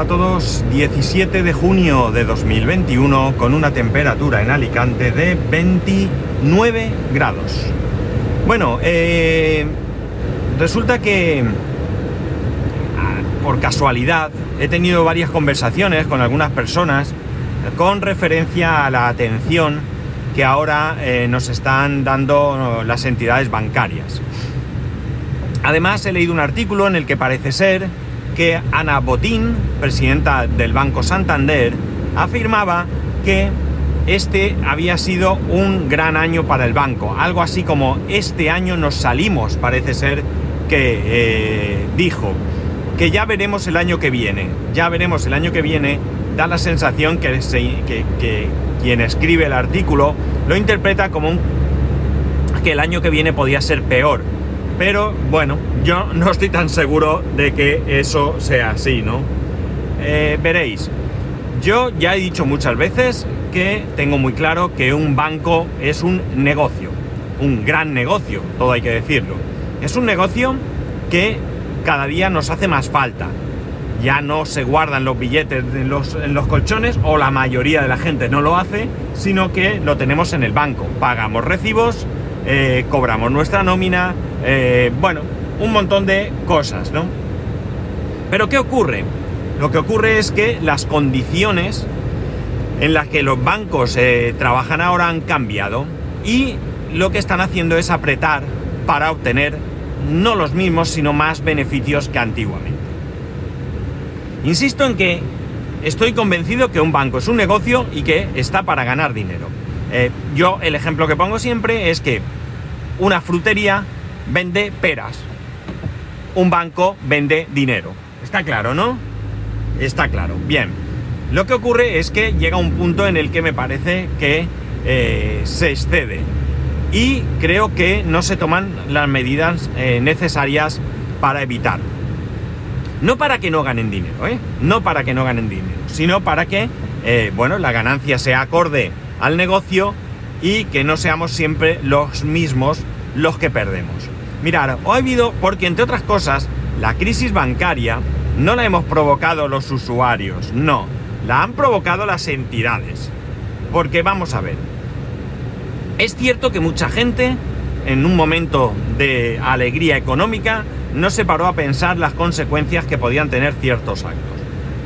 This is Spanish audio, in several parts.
A todos, 17 de junio de 2021 con una temperatura en Alicante de 29 grados. Bueno, eh, resulta que por casualidad he tenido varias conversaciones con algunas personas con referencia a la atención que ahora eh, nos están dando las entidades bancarias. Además he leído un artículo en el que parece ser que Ana Botín, presidenta del Banco Santander, afirmaba que este había sido un gran año para el banco. Algo así como este año nos salimos, parece ser que eh, dijo. Que ya veremos el año que viene. Ya veremos el año que viene. Da la sensación que, quien escribe el artículo lo interpreta como un, que el año que viene podía ser peor pero bueno, yo no estoy tan seguro de que eso sea así, ¿no? Eh, veréis, yo ya he dicho muchas veces que tengo muy claro que un banco es un negocio, un gran negocio, todo hay que decirlo. Es un negocio que cada día nos hace más falta. Ya no se guardan los billetes en los, colchones o la mayoría de la gente no lo hace, sino que lo tenemos en el banco. Pagamos recibos, eh, cobramos nuestra nómina, eh, bueno, un montón de cosas, ¿no? Pero ¿qué ocurre? Lo que ocurre es que las condiciones en las que los bancos eh, trabajan ahora han cambiado y lo que están haciendo es apretar para obtener no los mismos, sino más beneficios que antiguamente. Insisto en que estoy convencido que un banco es un negocio y que está para ganar dinero. Eh, yo el ejemplo que pongo siempre es que una frutería vende peras, un banco vende dinero. Está claro, ¿no? Está claro. Bien. Lo que ocurre es que llega un punto en el que me parece que eh, se excede y creo que no se toman las medidas eh, necesarias para evitar. No para que no ganen dinero, ¿eh? No para que no ganen dinero, sino para que, bueno, la ganancia sea acorde al negocio y que no seamos siempre los mismos los que perdemos. Mirar, ha habido, porque entre otras cosas, la crisis bancaria no la hemos provocado los usuarios, no, la han provocado las entidades. Porque vamos a ver, es cierto que mucha gente, en un momento de alegría económica, no se paró a pensar las consecuencias que podían tener ciertos actos.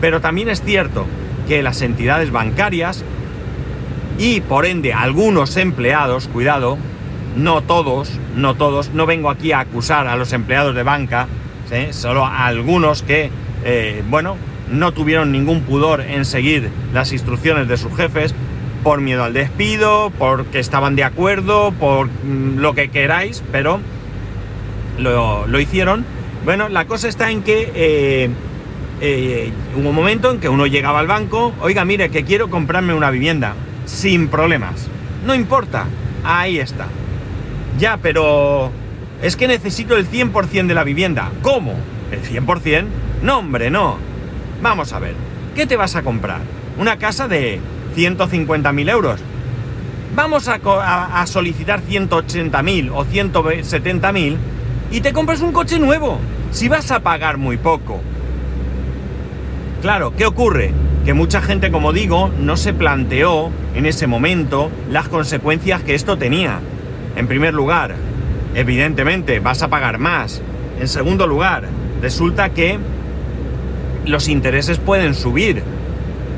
Pero también es cierto que las entidades bancarias y por ende algunos empleados, cuidado, no todos, no todos, no vengo aquí a acusar a los empleados de banca, solo a algunos que, eh, bueno, no tuvieron ningún pudor en seguir las instrucciones de sus jefes por miedo al despido, porque estaban de acuerdo, por mm, lo que queráis, pero lo, hicieron. Bueno, la cosa está en que eh, eh, hubo un momento en que uno llegaba al banco, oiga, mire, que quiero comprarme una vivienda sin problemas. No importa, ahí está. Ya, pero es que necesito el 100% de la vivienda. ¿Cómo? ¿El 100%? No, hombre, no. Vamos a ver, ¿qué te vas a comprar? ¿Una casa de 150.000 euros? Vamos a, solicitar 180.000 o 170.000 y te compras un coche nuevo, si vas a pagar muy poco. Claro, ¿qué ocurre? que mucha gente, como digo, no se planteó en ese momento las consecuencias que esto tenía. En primer lugar, evidentemente vas a pagar más. En segundo lugar, resulta que los intereses pueden subir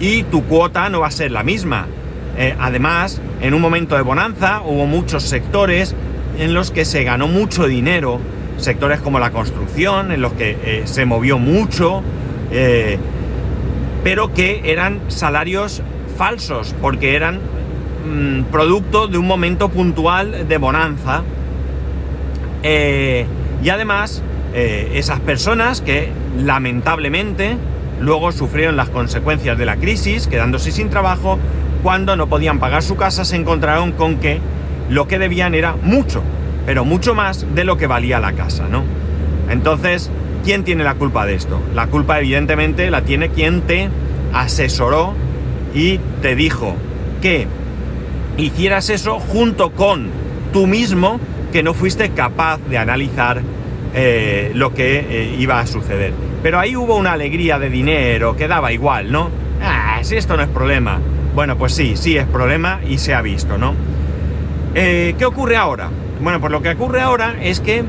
y tu cuota no va a ser la misma. Eh, además, en un momento de bonanza hubo muchos sectores en los que se ganó mucho dinero, sectores como la construcción, en los que eh, se movió mucho, eh, pero que eran salarios falsos, porque eran mm, producto de un momento puntual de bonanza. Eh, y además, eh, esas personas que lamentablemente luego sufrieron las consecuencias de la crisis, quedándose sin trabajo, cuando no podían pagar su casa, se encontraron con que lo que debían era mucho, pero mucho más de lo que valía la casa, ¿no? Entonces, ¿Quién tiene la culpa de esto? La culpa evidentemente la tiene quien te asesoró y te dijo que hicieras eso junto con tú mismo que no fuiste capaz de analizar eh, lo que eh, iba a suceder. pero ahí hubo una alegría de dinero que daba igual, ¿no? Ah, si esto no es problema. Bueno, pues sí, sí es problema y se ha visto, ¿no? Eh, ¿Qué ocurre ahora? Bueno, pues lo que ocurre ahora es que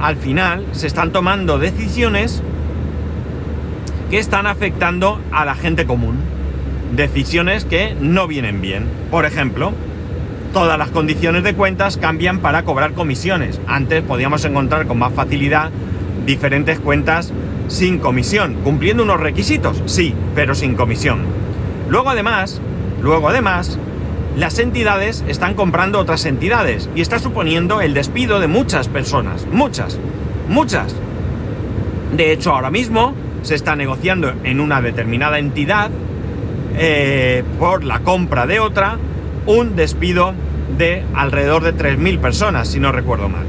al final se están tomando decisiones que están afectando a la gente común. Decisiones que no vienen bien. Por ejemplo, todas las condiciones de cuentas cambian para cobrar comisiones. Antes podíamos encontrar con más facilidad diferentes cuentas sin comisión, cumpliendo unos requisitos, sí, pero sin comisión. Luego además, luego además, las entidades están comprando otras entidades y está suponiendo el despido de muchas personas, muchas, muchas. De hecho, ahora mismo se está negociando en una determinada entidad eh, por la compra de otra un despido de alrededor de 3.000 personas, si no recuerdo mal.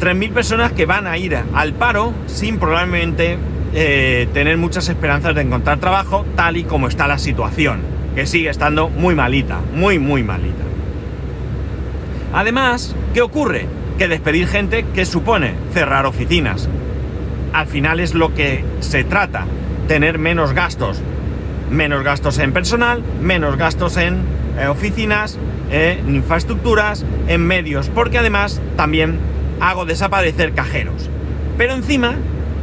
3.000 personas que van a ir al paro sin probablemente eh, tener muchas esperanzas de encontrar trabajo, tal y como está la situación, que sigue estando muy malita, muy, muy malita. Además, ¿qué ocurre? Que despedir gente, que supone? Cerrar oficinas. Al final es lo que se trata, tener menos gastos. Menos gastos en personal, menos gastos en eh, oficinas, en infraestructuras, en medios, porque además también hago desaparecer cajeros. Pero encima,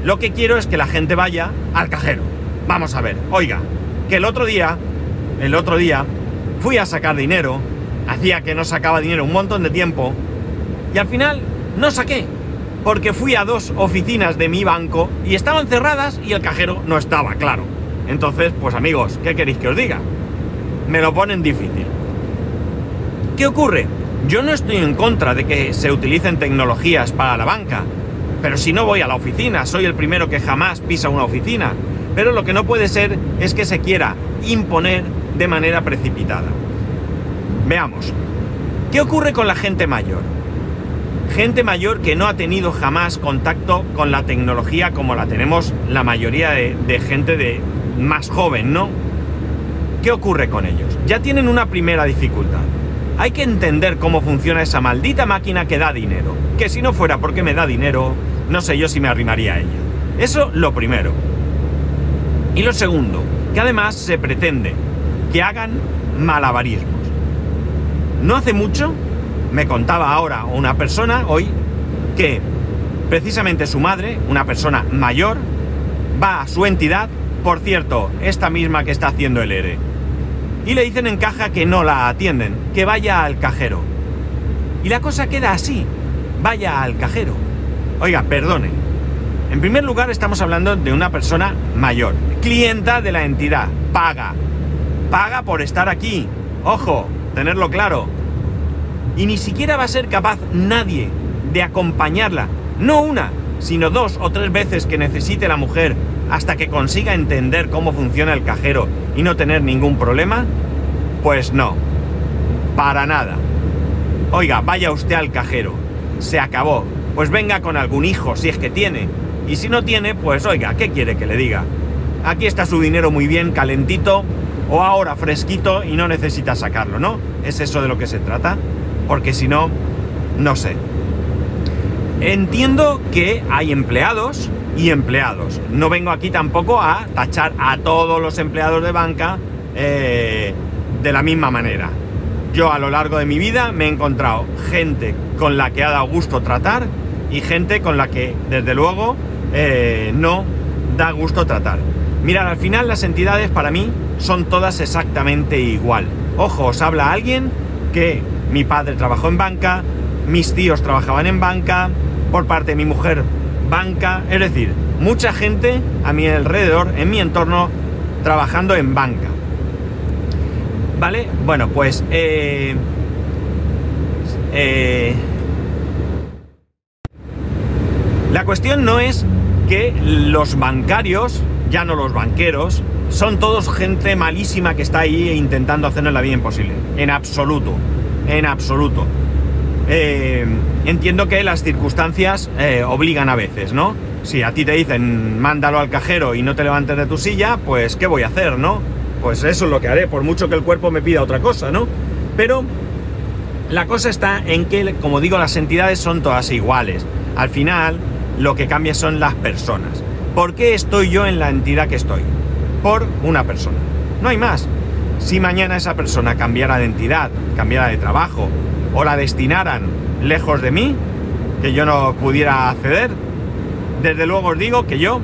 lo que quiero es que la gente vaya al cajero. Vamos a ver, oiga, que el otro día, el otro día, fui a sacar dinero, hacía que no sacaba dinero un montón de tiempo, y al final no saqué, porque fui a dos oficinas de mi banco y estaban cerradas y el cajero no estaba, claro. Entonces, pues amigos, ¿qué queréis que os diga? Me lo ponen difícil. ¿Qué ocurre? Yo no estoy en contra de que se utilicen tecnologías para la banca, pero si no voy a la oficina, soy el primero que jamás pisa una oficina. Pero lo que no puede ser es que se quiera imponer de manera precipitada. Veamos, ¿qué ocurre con la gente mayor? Gente mayor que no ha tenido jamás contacto con la tecnología como la tenemos la mayoría de, gente de más joven, ¿no? ¿Qué ocurre con ellos? Ya tienen una primera dificultad hay que entender cómo funciona esa maldita máquina que da dinero. Que si no fuera porque me da dinero, no sé yo si me arrimaría a ella. Eso lo primero. Y lo segundo, que además se pretende que hagan malabarismos. No hace mucho me contaba ahora una persona hoy que precisamente su madre, una persona mayor, va a su entidad, por cierto, esta misma que está haciendo el ERE y le dicen en caja que no la atienden, que vaya al cajero. Y la cosa queda así, vaya al cajero. Oiga, perdone. En primer lugar estamos hablando de una persona mayor, clienta de la entidad, paga. Paga por estar aquí. Ojo, tenerlo claro. Y ni siquiera va a ser capaz nadie de acompañarla. No una, sino dos o tres veces que necesite la mujer hasta que consiga entender cómo funciona el cajero y no tener ningún problema? Pues no, para nada. Oiga, vaya usted al cajero. Se acabó. Pues venga con algún hijo, si es que tiene. Y si no tiene, pues oiga, ¿qué quiere que le diga? Aquí está su dinero muy bien, calentito, o ahora fresquito y no necesita sacarlo, ¿no? ¿Es eso de lo que se trata? Porque si no, no sé. Entiendo que hay empleados y empleados. No vengo aquí tampoco a tachar a todos los empleados de banca eh, de la misma manera. Yo a lo largo de mi vida me he encontrado gente con la que ha dado gusto tratar y gente con la que desde luego eh, no da gusto tratar. Mirad, al final las entidades para mí son todas exactamente igual. Ojo, os habla alguien que mi padre trabajó en banca, mis tíos trabajaban en banca, por parte de mi mujer banca, es decir, mucha gente a mi alrededor, en mi entorno, trabajando en banca. ¿Vale? Bueno, pues... Eh, eh, la cuestión no es que los bancarios, ya no los banqueros, son todos gente malísima que está ahí intentando hacernos la vida imposible. En absoluto. En absoluto. Eh, entiendo que las circunstancias eh, obligan a veces, ¿no? Si a ti te dicen mándalo al cajero y no te levantes de tu silla, pues ¿qué voy a hacer, no? Pues eso es lo que haré, por mucho que el cuerpo me pida otra cosa, ¿no? Pero la cosa está en que, como digo, las entidades son todas iguales. Al final, lo que cambia son las personas. ¿Por qué estoy yo en la entidad que estoy? Por una persona. No hay más. Si mañana esa persona cambiara de entidad, cambiara de trabajo o la destinaran lejos de mí, que yo no pudiera acceder, desde luego os digo que yo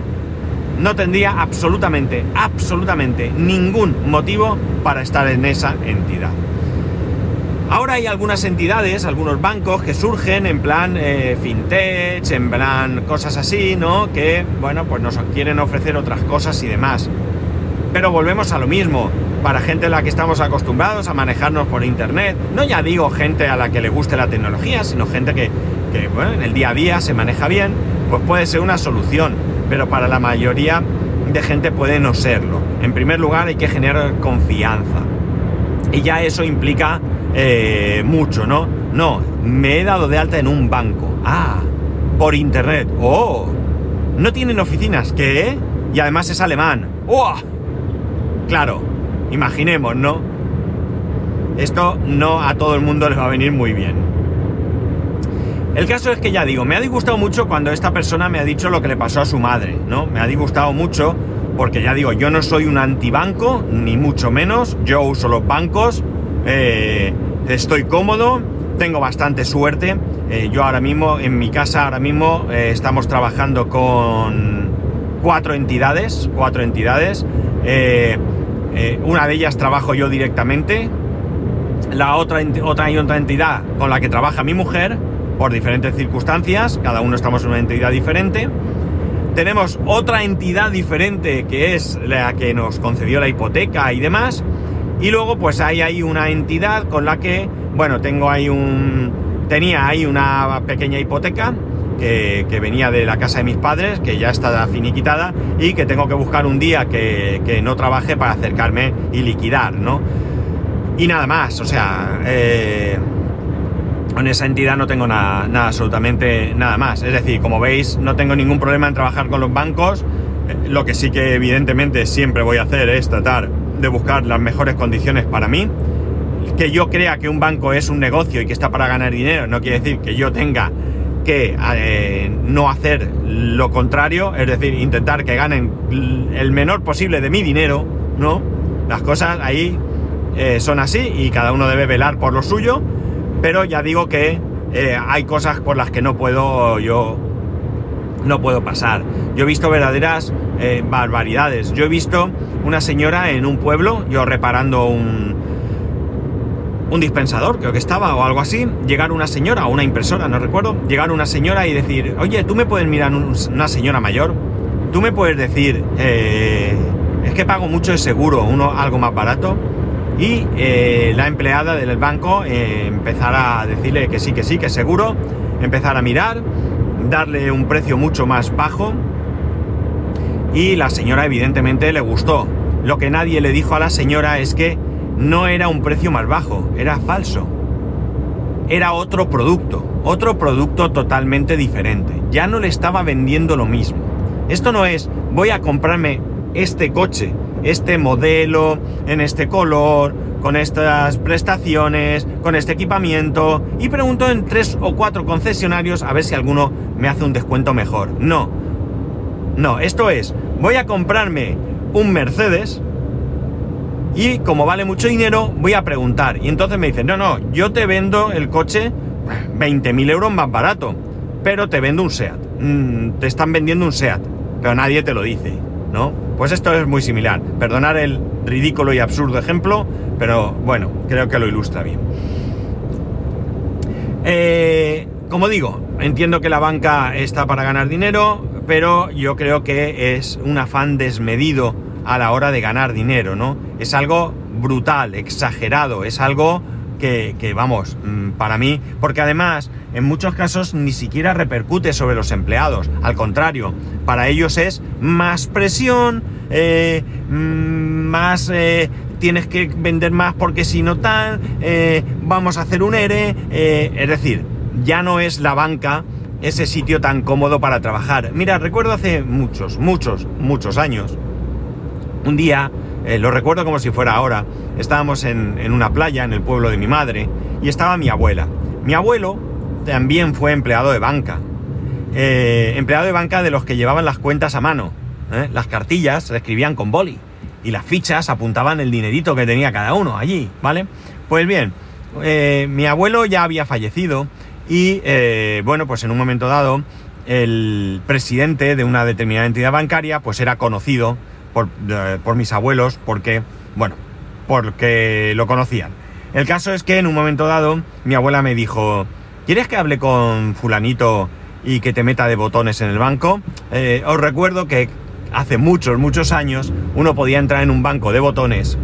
no tendría absolutamente, absolutamente ningún motivo para estar en esa entidad. Ahora hay algunas entidades, algunos bancos que surgen en plan eh, fintech, en plan cosas así, ¿no? Que, bueno, pues nos quieren ofrecer otras cosas y demás. Pero volvemos a lo mismo. Para gente a la que estamos acostumbrados a manejarnos por internet, no ya digo gente a la que le guste la tecnología, sino gente que, en el día a día se maneja bien, pues puede ser una solución. Pero para la mayoría de gente puede no serlo. En primer lugar hay que generar confianza. Y ya eso implica eh, mucho, ¿no? No, me he dado de alta en un banco. Ah, por internet. Oh, no tienen oficinas, ¿qué? Y además es alemán. ¡Oh! Claro, imaginemos, ¿no? Esto no a todo el mundo les va a venir muy bien. El caso es que ya digo, me ha disgustado mucho cuando esta persona me ha dicho lo que le pasó a su madre, ¿no? Me ha disgustado mucho porque ya digo, yo no soy un antibanco, ni mucho menos, yo uso los bancos, eh, estoy cómodo, tengo bastante suerte. Eh, yo ahora mismo, en mi casa, ahora mismo eh, estamos trabajando con cuatro entidades, cuatro entidades. Una de ellas trabajo yo directamente, la otra, otra otra entidad con la que trabaja mi mujer, por diferentes circunstancias, cada uno estamos en una entidad diferente. Tenemos otra entidad diferente que es la que nos concedió la hipoteca y demás. Y luego pues hay ahí una entidad con la que, bueno, tengo ahí un... Tenía ahí una pequeña hipoteca que, venía de la casa de mis padres, que ya está finiquitada y que tengo que buscar un día que, no trabaje para acercarme y liquidar, ¿no? Y nada más, o sea, eh, con esa entidad no tengo nada, nada, absolutamente nada más. Es decir, como veis, no tengo ningún problema en trabajar con los bancos. Eh, lo que sí que evidentemente siempre voy a hacer es tratar de buscar las mejores condiciones para mí. Que yo crea que un banco es un negocio y que está para ganar dinero no quiere decir que yo tenga eh, no hacer lo contrario, es decir, intentar que ganen el menor posible de mi dinero, ¿no? Las cosas ahí eh, son así y cada uno debe velar por lo suyo pero ya digo que eh, hay cosas por las que no puedo yo no puedo pasar. Yo he visto verdaderas barbaridades. Yo he visto una señora en un pueblo, yo reparando un, un dispensador, creo que estaba, o algo así, llegar una señora, o una impresora, no recuerdo, llegar una señora y decir, oye, tú me puedes mirar una señora mayor, tú me puedes decir, eh, es que pago mucho de seguro, uno algo más barato y eh, la empleada del banco eh, empezará a decirle que sí, que sí, que seguro, empezar a mirar, darle un precio mucho más bajo. Y la señora evidentemente le gustó. Lo que nadie le dijo a la señora es que no era un precio más bajo, era falso. Era otro producto, otro producto totalmente diferente. Ya no le estaba vendiendo lo mismo. Esto no es voy a comprarme este coche este modelo, en este color, con estas prestaciones, con este equipamiento y pregunto en tres o cuatro concesionarios a ver si alguno me hace un descuento mejor. No, no, esto es, voy a comprarme un Mercedes y como vale mucho dinero voy a preguntar y entonces me dicen, no, no, yo te vendo el coche 20.000 euros más barato, pero te vendo un SEAT. Mm, te están vendiendo un SEAT, pero nadie te lo dice, ¿no? Pues esto es muy similar. Perdonar el ridículo y absurdo ejemplo, pero bueno, creo que lo ilustra bien. Eh, como digo, entiendo que la banca está para ganar dinero, pero yo creo que es un afán desmedido a la hora de ganar dinero, ¿no? Es algo brutal, exagerado, es algo que, que, vamos, mm, para mí, porque además en muchos casos ni siquiera repercute sobre los empleados, al contrario, para ellos es más presión, eh, mm, más eh, tienes que vender más porque si no tal, eh, vamos a hacer un ERE, es decir, ya no es la banca ese sitio tan cómodo para trabajar. Mira, recuerdo hace muchos, muchos, muchos años, un día, lo recuerdo como si fuera ahora, estábamos en, una playa en el pueblo de mi madre y estaba mi abuela. Mi abuelo también fue empleado de banca. empleado de banca de los que llevaban las cuentas a mano ¿eh? Las cartillas se escribían con boli y las fichas apuntaban el dinerito que tenía cada uno allí, ¿vale? Pues bien, eh, mi abuelo ya había fallecido y, eh, bueno, pues en un momento dado, el presidente de una determinada entidad bancaria, pues era conocido por, mis abuelos porque, bueno, porque lo conocían. El caso es que en un momento dado, mi abuela me dijo, ¿quieres que hable con fulanito y que te meta de botones en el banco? Eh, os recuerdo que hace muchos, muchos años uno podía entrar en un banco de botones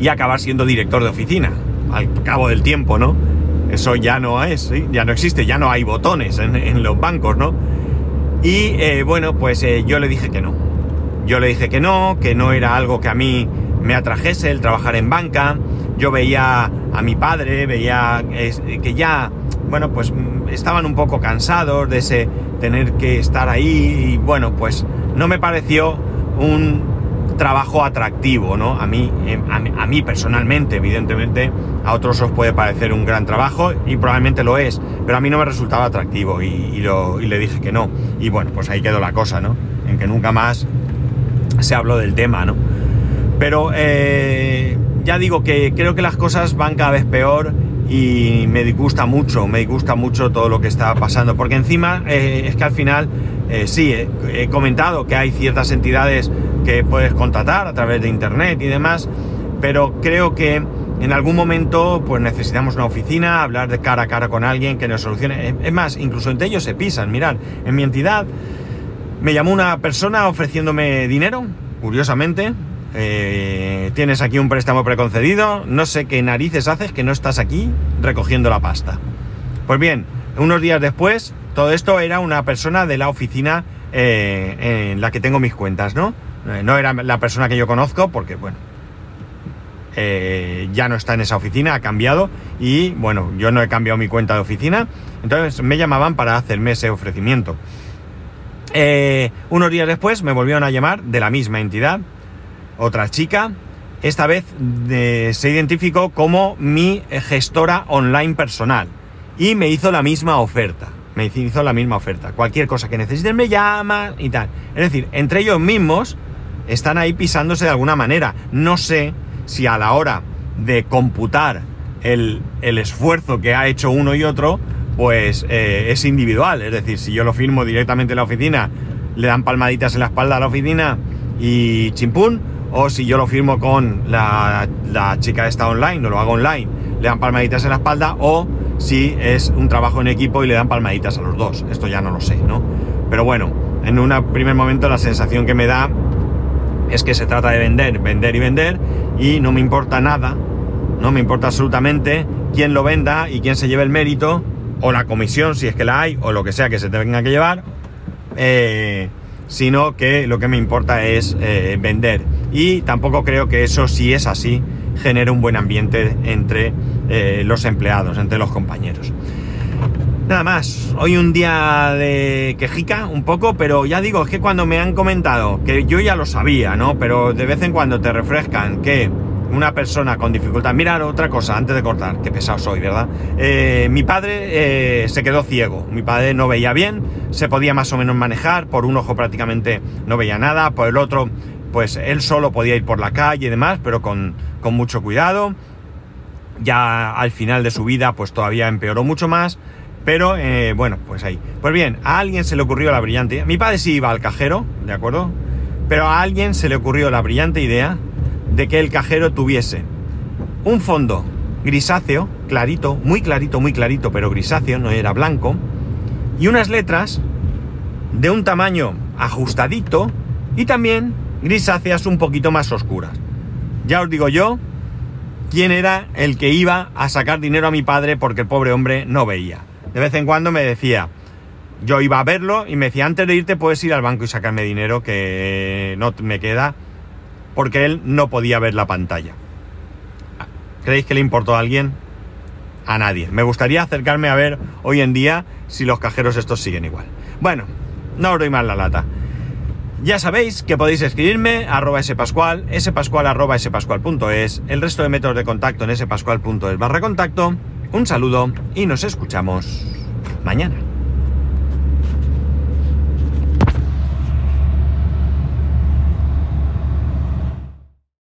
y acabar siendo director de oficina, al cabo del tiempo, ¿no? Eso ya no es, ya no existe, ya no hay botones en, los bancos, ¿no? Y eh, bueno, pues eh, yo le dije que no. Yo le dije que no, que no era algo que a mí me atrajese el trabajar en banca. Yo veía a mi padre, veía que ya, bueno, pues estaban un poco cansados de ese tener que estar ahí y bueno, pues no me pareció un trabajo atractivo, ¿no? A mí, eh, a, mí personalmente, evidentemente, a otros os puede parecer un gran trabajo y probablemente lo es, pero a mí no me resultaba atractivo y le dije que no. Y bueno, pues ahí quedó la cosa, ¿no? En que nunca más se habló del tema, ¿no? Pero eh, ya digo que creo que las cosas van cada vez peor y me disgusta mucho, me disgusta mucho todo lo que está pasando, porque encima eh, es que al final, eh, sí, he comentado que hay ciertas entidades que puedes contratar a través de internet y demás, pero creo que en algún momento pues necesitamos una oficina, hablar de cara a cara con alguien que nos solucione. Es más, incluso entre ellos se pisan. Mirad, en mi entidad me llamó una persona ofreciéndome dinero, curiosamente, eh, tienes aquí un préstamo preconcedido, no sé qué narices haces que no estás aquí recogiendo la pasta. Pues bien, unos días después, todo esto era una persona de la oficina eh, en la que tengo mis cuentas, ¿no? Eh, no era la persona que yo conozco, porque bueno, ya no está en esa oficina, ha cambiado y bueno, yo no he cambiado mi cuenta de oficina, entonces me llamaban para hacerme ese ofrecimiento. Unos días después me volvieron a llamar de la misma entidad, otra chica, esta vez se identificó como mi gestora online personal y me hizo la misma oferta. Me hizo la misma oferta. Cualquier cosa que necesiten me llama y tal. Es decir, entre ellos mismos están ahí pisándose de alguna manera. No sé si a la hora de computar el, esfuerzo que ha hecho uno y otro, pues eh, es individual. Es decir, si yo lo firmo directamente en la oficina, le dan palmaditas en la espalda a la oficina y chimpún, o si yo lo firmo con la, chica esta online o lo hago online, le dan palmaditas en la espalda, o si es un trabajo en equipo y le dan palmaditas a los dos. Esto ya no lo sé, ¿no? Pero bueno, en un primer momento la sensación que me da es que se trata de vender, vender y vender, y no me importa nada, no me importa absolutamente quién lo venda y quién se lleve el mérito, o la comisión, si es que la hay, o lo que sea que se tenga que llevar. Eh, sino que lo que me importa es eh, vender. Y tampoco creo que eso, si es así, genere un buen ambiente entre eh, los empleados, entre los compañeros. Nada más, hoy un día de quejica un poco, pero ya digo, es que cuando me han comentado, que yo ya lo sabía, ¿no? Pero de vez en cuando te refrescan que una persona con dificultad. Mirar otra cosa antes de cortar, qué pesado soy, ¿verdad? Eh, mi padre eh, se quedó ciego, mi padre no veía bien, se podía más o menos manejar, por un ojo prácticamente no veía nada, por el otro, pues él solo podía ir por la calle y demás, pero con, con mucho cuidado. Ya al final de su vida, pues todavía empeoró mucho más. Pero eh, bueno, pues ahí. Pues bien, a alguien se le ocurrió la brillante. Mi padre sí iba al cajero, ¿de acuerdo? Pero a alguien se le ocurrió la brillante idea de que el cajero tuviese un fondo grisáceo, clarito, muy clarito, muy clarito, pero grisáceo, no era blanco, y unas letras de un tamaño ajustadito y también grisáceas un poquito más oscuras. Ya os digo yo quién era el que iba a sacar dinero a mi padre porque el pobre hombre no veía. De vez en cuando me decía, yo iba a verlo y me decía, antes de irte puedes ir al banco y sacarme dinero que no me queda porque él no podía ver la pantalla. ¿Creéis que le importó a alguien? A nadie. Me gustaría acercarme a ver hoy en día si los cajeros estos siguen igual. Bueno, no os doy más la lata. Ya sabéis que podéis escribirme arroba spascual, spascual arroba spascual.es, el resto de métodos de contacto en spascual.es barra contacto. Un saludo y nos escuchamos mañana.